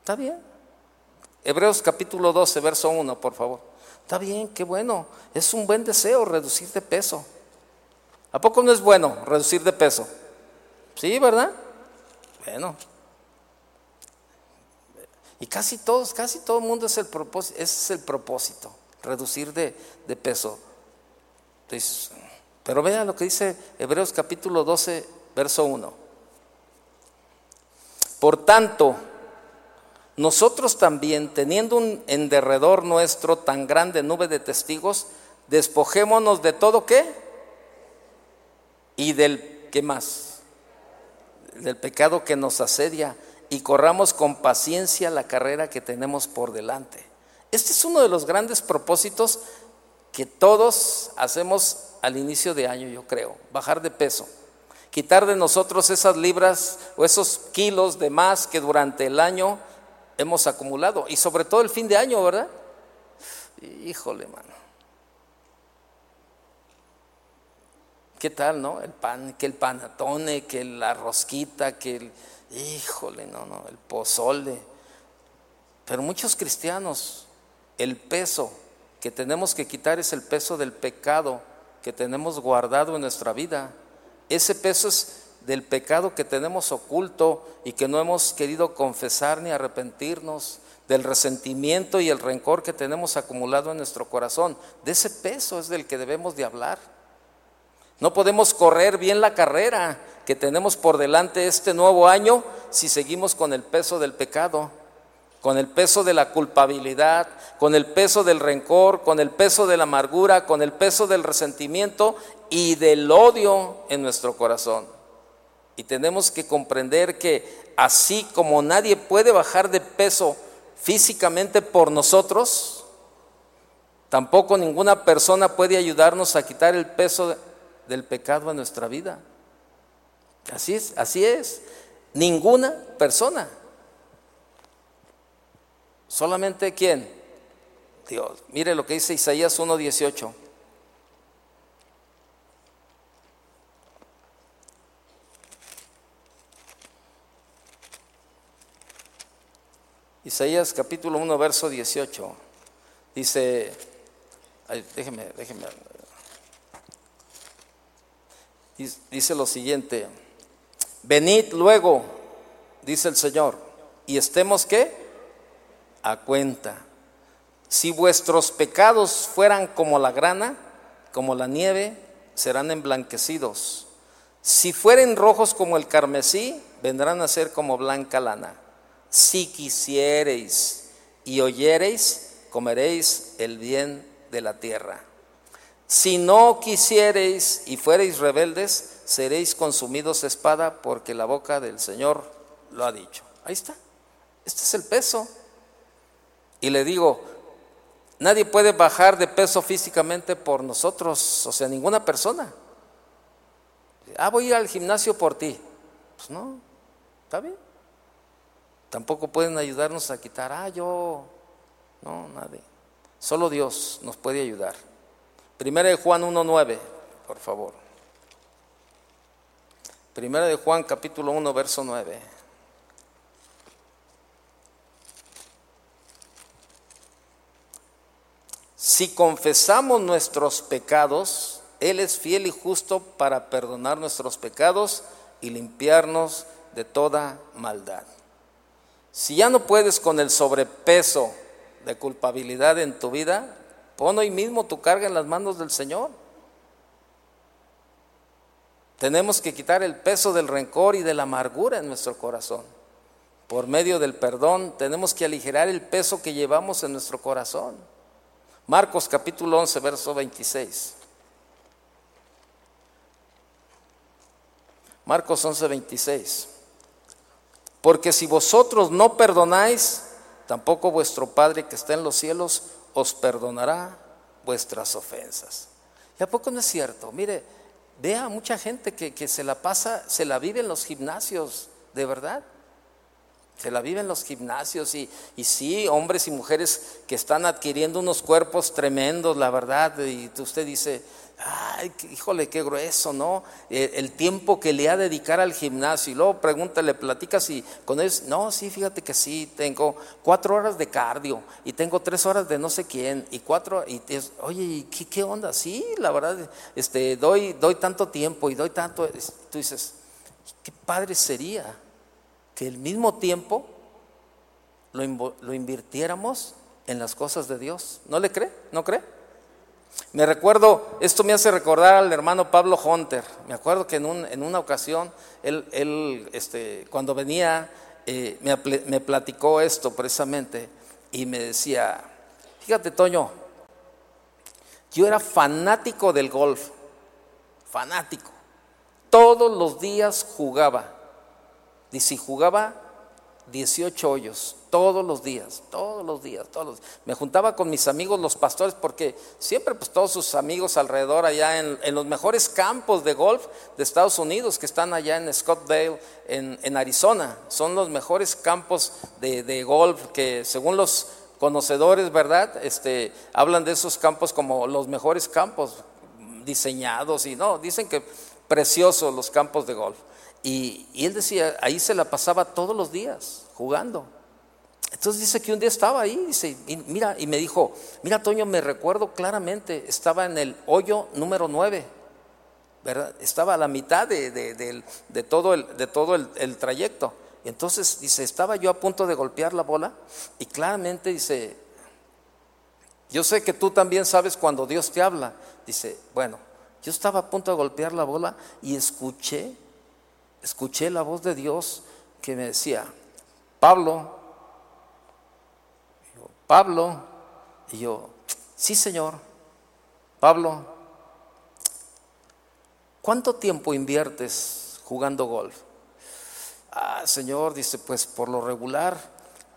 ¿Está bien? Hebreos capítulo 12, verso 1, por favor. Está bien, qué bueno. Es un buen deseo reducir de peso. ¿A poco no es bueno reducir de peso? Sí, ¿verdad? Bueno. Y casi todos, casi todo el mundo es el propósito, ese es el propósito, reducir de, de peso. Entonces, pero vea lo que dice Hebreos capítulo 12, verso 1. Por tanto, nosotros también, teniendo un en derredor nuestro tan grande nube de testigos, despojémonos de todo qué? Y del qué más? Del pecado que nos asedia y corramos con paciencia la carrera que tenemos por delante. Este es uno de los grandes propósitos que todos hacemos al inicio de año, yo creo, bajar de peso, quitar de nosotros esas libras o esos kilos de más que durante el año hemos acumulado, y sobre todo el fin de año, ¿verdad? Híjole, mano. ¿Qué tal, no? El pan, que el panatone, que la rosquita, que el... Híjole, no, no, el pozole. Pero muchos cristianos, el peso que tenemos que quitar es el peso del pecado que tenemos guardado en nuestra vida. Ese peso es del pecado que tenemos oculto y que no hemos querido confesar ni arrepentirnos, del resentimiento y el rencor que tenemos acumulado en nuestro corazón. De ese peso es del que debemos de hablar. No podemos correr bien la carrera que tenemos por delante este nuevo año si seguimos con el peso del pecado con el peso de la culpabilidad, con el peso del rencor, con el peso de la amargura, con el peso del resentimiento y del odio en nuestro corazón. Y tenemos que comprender que así como nadie puede bajar de peso físicamente por nosotros, tampoco ninguna persona puede ayudarnos a quitar el peso del pecado en nuestra vida. Así es, así es. Ninguna persona. Solamente quién? Dios. Mire lo que dice Isaías 1.18. Isaías capítulo 1, verso 18. Dice, déjeme, déjeme. Dice lo siguiente, venid luego, dice el Señor, y estemos qué? A cuenta. Si vuestros pecados fueran como la grana, como la nieve, serán emblanquecidos. Si fueren rojos como el carmesí, vendrán a ser como blanca lana si quisiereis y oyereis, comeréis el bien de la tierra. Si no quisiereis y fuereis rebeldes, seréis consumidos espada, porque la boca del Señor lo ha dicho. Ahí está. Este es el peso. Y le digo, nadie puede bajar de peso físicamente por nosotros, o sea, ninguna persona. Ah, voy a ir al gimnasio por ti. Pues no, está bien. Tampoco pueden ayudarnos a quitar, ah, yo, no, nadie. Solo Dios nos puede ayudar. Primera de Juan 1.9, por favor. Primera de Juan capítulo 1, verso 9. Si confesamos nuestros pecados, Él es fiel y justo para perdonar nuestros pecados y limpiarnos de toda maldad. Si ya no puedes con el sobrepeso de culpabilidad en tu vida, pon hoy mismo tu carga en las manos del Señor. Tenemos que quitar el peso del rencor y de la amargura en nuestro corazón. Por medio del perdón tenemos que aligerar el peso que llevamos en nuestro corazón. Marcos capítulo 11, verso 26. Marcos 11, 26. Porque si vosotros no perdonáis, tampoco vuestro Padre que está en los cielos os perdonará vuestras ofensas. ¿Y a poco no es cierto? Mire, vea mucha gente que, que se la pasa, se la vive en los gimnasios, de verdad. Se la vive en los gimnasios y, y, sí, hombres y mujeres que están adquiriendo unos cuerpos tremendos, la verdad. Y usted dice, ay, híjole, qué grueso, ¿no? Eh, el, tiempo que le ha de dedicar al gimnasio. Y luego pregunta, le platicas y con él, no, sí, fíjate que sí, tengo cuatro horas de cardio y tengo tres horas de no sé quién y cuatro, y oye, ¿qué, ¿qué, onda? Sí, la verdad, este, doy, doy tanto tiempo y doy tanto, tú dices, qué padre sería que el mismo tiempo lo, lo invirtiéramos en las cosas de Dios. ¿No le cree? ¿No cree? Me recuerdo, esto me hace recordar al hermano Pablo Hunter. Me acuerdo que en, un, en una ocasión, él, él este, cuando venía, eh, me, me platicó esto precisamente y me decía, fíjate Toño, yo era fanático del golf, fanático. Todos los días jugaba. Y si jugaba 18 hoyos, todos los días, todos los días, todos Me juntaba con mis amigos los pastores porque siempre pues todos sus amigos alrededor allá en, los mejores campos de golf de Estados Unidos que están allá en Scottsdale, en, Arizona. Son los mejores campos de, golf que según los conocedores, ¿verdad? Este, hablan de esos campos como los mejores campos diseñados y no, dicen que preciosos los campos de golf. Y, él decía, ahí se la pasaba todos los días jugando. Entonces dice que un día estaba ahí, dice, y mira, y me dijo, mira Toño, me recuerdo claramente, estaba en el hoyo número 9, ¿verdad? Estaba a la mitad de, todo, el, de todo el, trayecto. Y entonces dice, estaba yo a punto de golpear la bola y claramente dice, yo sé que tú también sabes cuando Dios te habla. Dice, bueno, yo estaba a punto de golpear la bola y escuché escuché la voz de Dios que me decía, Pablo, Pablo, y yo, sí Señor, Pablo, ¿cuánto tiempo inviertes jugando golf? Ah, Señor, dice, pues por lo regular,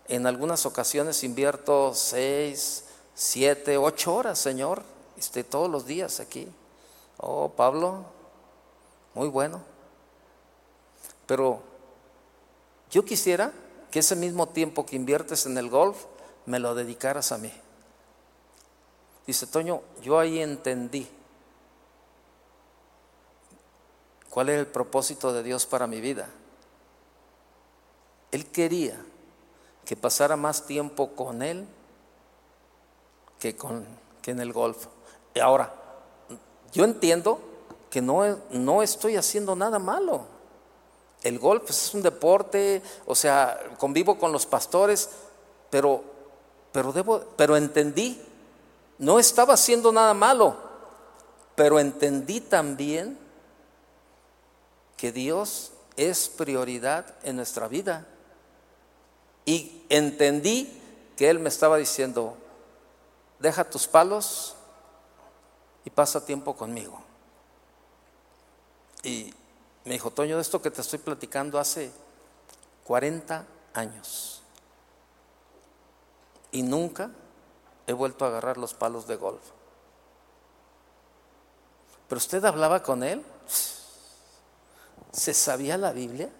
en algunas ocasiones invierto seis, siete, ocho horas, Señor, esté todos los días aquí. Oh, Pablo, muy bueno. Pero yo quisiera que ese mismo tiempo que inviertes en el golf, me lo dedicaras a mí. Dice, Toño, yo ahí entendí cuál era el propósito de Dios para mi vida. Él quería que pasara más tiempo con Él que, con, que en el golf. Y ahora, yo entiendo que no, no estoy haciendo nada malo. El golf pues, es un deporte, o sea, convivo con los pastores, pero, pero, debo, pero entendí, no estaba haciendo nada malo, pero entendí también que Dios es prioridad en nuestra vida. Y entendí que Él me estaba diciendo, deja tus palos y pasa tiempo conmigo. Y me dijo, Toño, de esto que te estoy platicando hace 40 años. Y nunca he vuelto a agarrar los palos de golf. Pero usted hablaba con él. ¿Se sabía la Biblia?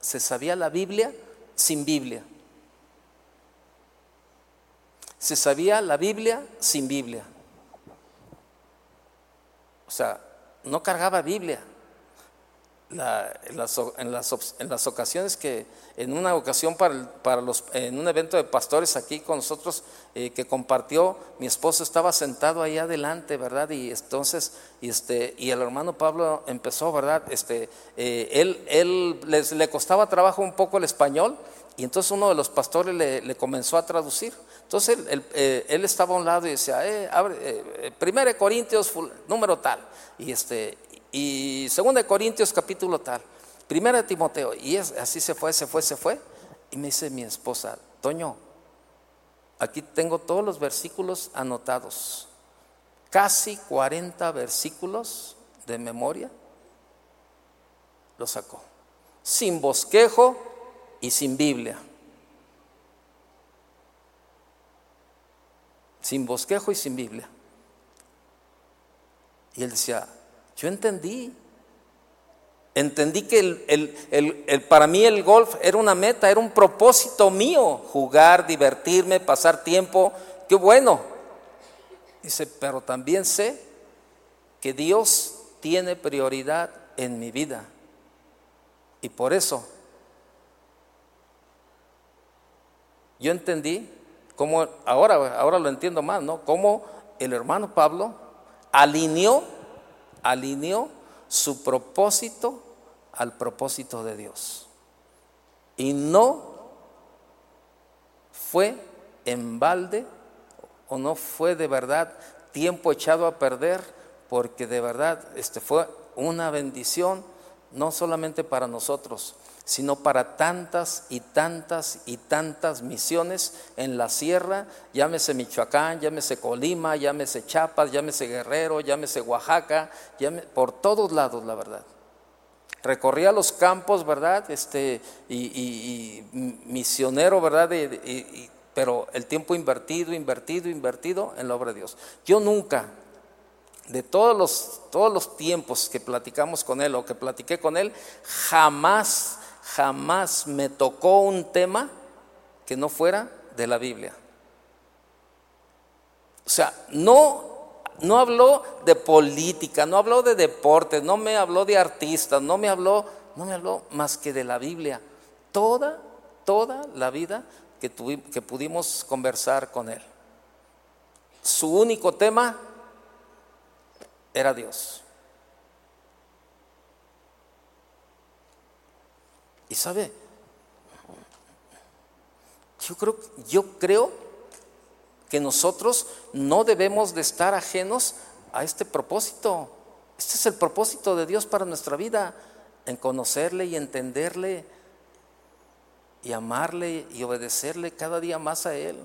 ¿Se sabía la Biblia sin Biblia? Se sabía la Biblia sin Biblia. O sea, no cargaba Biblia. en, las, en, las, ocasiones que, en una ocasión para, para, los, en un evento de pastores aquí con nosotros eh, que compartió, mi esposo estaba sentado ahí adelante, ¿verdad? Y entonces, y, este, y el hermano Pablo empezó, ¿verdad? Este, eh, él él les, le costaba trabajo un poco el español y entonces uno de los pastores le, comenzó a traducir. Entonces él, eh, él, estaba a un lado y decía, eh, abre, eh, Corintios número tal, y, este, y 2 Corintios capítulo tal, primera de Timoteo, y así se fue, se fue, se fue. Y me dice mi esposa, Toño, aquí tengo todos los versículos anotados, casi 40 versículos de memoria, lo sacó, sin bosquejo, y sin Biblia. Sin bosquejo y sin Biblia. Y él decía, yo entendí. Entendí que para mí el golf era una meta, era un propósito mío, jugar, divertirme, pasar tiempo. Qué bueno. Dice, pero también sé que Dios tiene prioridad en mi vida. Y por eso yo entendí cómo, ahora, ahora lo entiendo más, ¿no? Cómo el hermano Pablo alineó, alineó su propósito al propósito de Dios. Y no fue en balde o no fue de verdad tiempo echado a perder, porque de verdad este fue una bendición no solamente para nosotros, sino para tantas y tantas y tantas misiones en la sierra, llámese Michoacán, llámese Colima, llámese Chiapas, llámese Guerrero, llámese Oaxaca, por todos lados, la verdad. Recorría los campos, ¿verdad? Este, y, misionero, ¿verdad? pero el tiempo invertido, invertido, invertido en la obra de Dios. Yo nunca, de todos los, todos los tiempos que platicamos con él o que platiqué con él, jamás jamás me tocó un tema que no fuera de la Biblia. O sea, no, no habló de política, no habló de deportes, no me habló de artistas, no me habló, no me habló más que de la Biblia. Toda, toda la vida que, que pudimos conversar con él. Su único tema era Dios. Y sabe, yo creo, que nosotros no debemos de estar ajenos a este propósito. Este es el propósito de Dios para nuestra vida, en conocerle y entenderle y amarle y obedecerle cada día más a Él.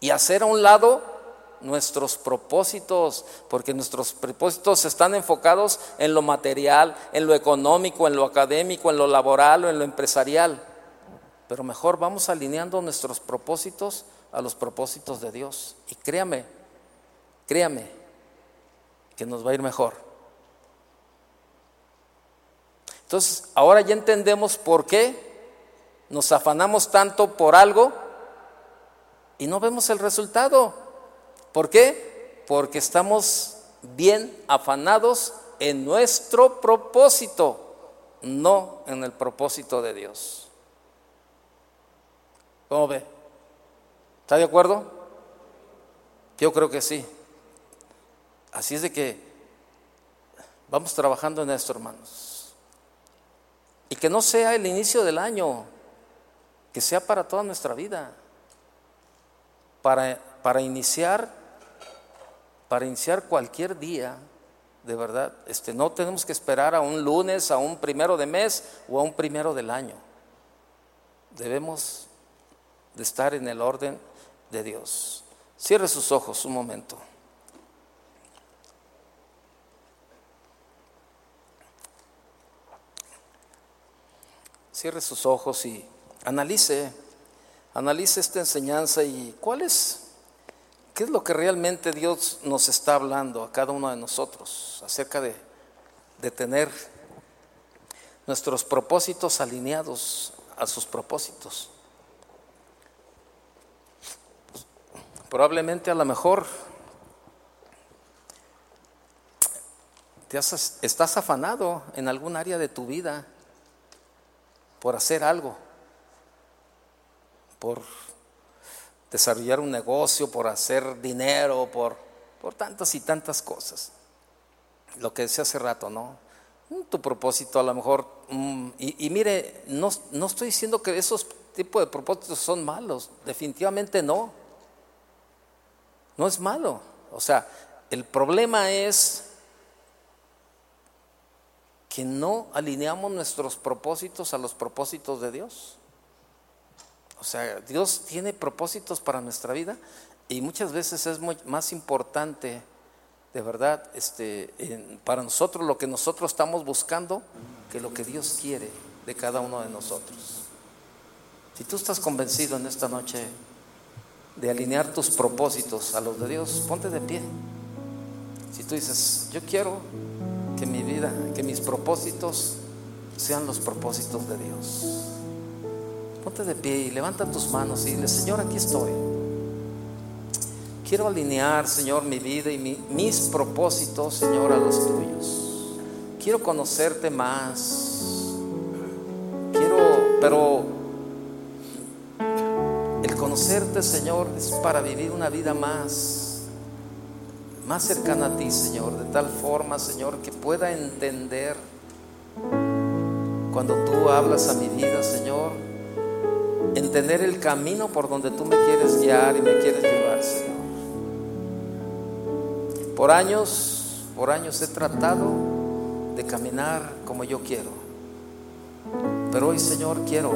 Y hacer a un lado nuestros propósitos, porque nuestros propósitos están enfocados en lo material, en lo económico, en lo académico, en lo laboral o en lo empresarial. Pero mejor vamos alineando nuestros propósitos a los propósitos de Dios. Y créame, créame, que nos va a ir mejor. Entonces, ahora ya entendemos por qué nos afanamos tanto por algo y no vemos el resultado. ¿Por qué? Porque estamos bien afanados en nuestro propósito, no en el propósito de Dios. ¿Cómo ve? ¿Está de acuerdo? Yo creo que sí. Así es de que vamos trabajando en esto, hermanos. Y que no sea el inicio del año, que sea para toda nuestra vida. Para, para iniciar, para iniciar cualquier día, de verdad, este, no tenemos que esperar a un lunes, a un primero de mes o a un primero del año. Debemos de estar en el orden de Dios. Cierre sus ojos un momento. Cierre sus ojos y analice, analice esta enseñanza y cuál es, qué es lo que realmente Dios nos está hablando a cada uno de nosotros acerca de, de tener nuestros propósitos alineados a sus propósitos. Probablemente a lo mejor te estás afanado en algún área de tu vida por hacer algo, por desarrollar un negocio, por hacer dinero, por, por tantas y tantas cosas. Lo que decía hace rato, ¿no? Tu propósito a lo mejor, mm, y, y, mire, no, no estoy diciendo que esos tipos de propósitos son malos, definitivamente no. No es malo. O sea, el problema es que no alineamos nuestros propósitos a los propósitos de Dios. O sea, Dios tiene propósitos para nuestra vida y muchas veces es más importante, de verdad, este, para nosotros lo que nosotros estamos buscando que lo que Dios quiere de cada uno de nosotros. Si tú estás convencido en esta noche de alinear tus propósitos a los de Dios, ponte de pie. Si tú dices, yo quiero que mi vida, que mis propósitos sean los propósitos de Dios. Ponte de pie y levanta tus manos y dile, Señor, aquí estoy. Quiero alinear, Señor, mi vida y mis propósitos, Señor, a los tuyos. Quiero conocerte más. Quiero, pero conocerte, Señor, es para vivir una vida más, más cercana a ti, Señor, de tal forma, Señor, que pueda entender cuando tú hablas a mi vida, Señor, entender el camino por donde tú me quieres guiar y me quieres llevar, Señor. Por años, por años he tratado de caminar como yo quiero, pero hoy, Señor, quiero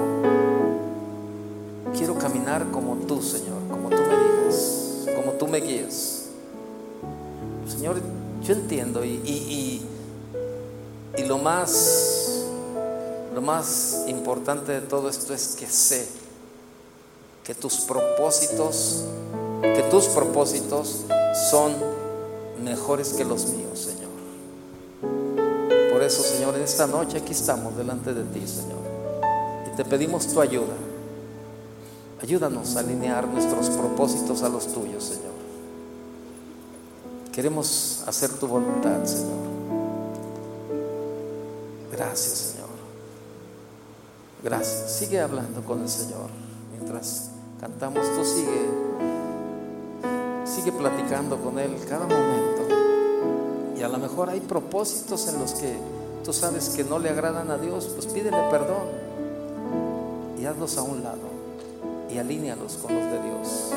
quiero caminar como tú, Señor, como tú me digas, como tú me guías. Señor, yo entiendo y, y, y, lo más lo más importante de todo esto es que sé que tus propósitos, que tus propósitos son mejores que los míos, Señor. Por eso, Señor, en esta noche aquí estamos delante de ti, Señor. Y te pedimos tu ayuda. Ayúdanos a alinear nuestros propósitos a los tuyos, Señor. Queremos hacer tu voluntad, Señor. Gracias, Señor. Gracias. Sigue hablando con el Señor. Mientras cantamos, tú sigue. Sigue platicando con Él cada momento. Y a lo mejor hay propósitos en los que tú sabes que no le agradan a Dios, pues pídele perdón y hazlos a un lado y alínealos con los de Dios.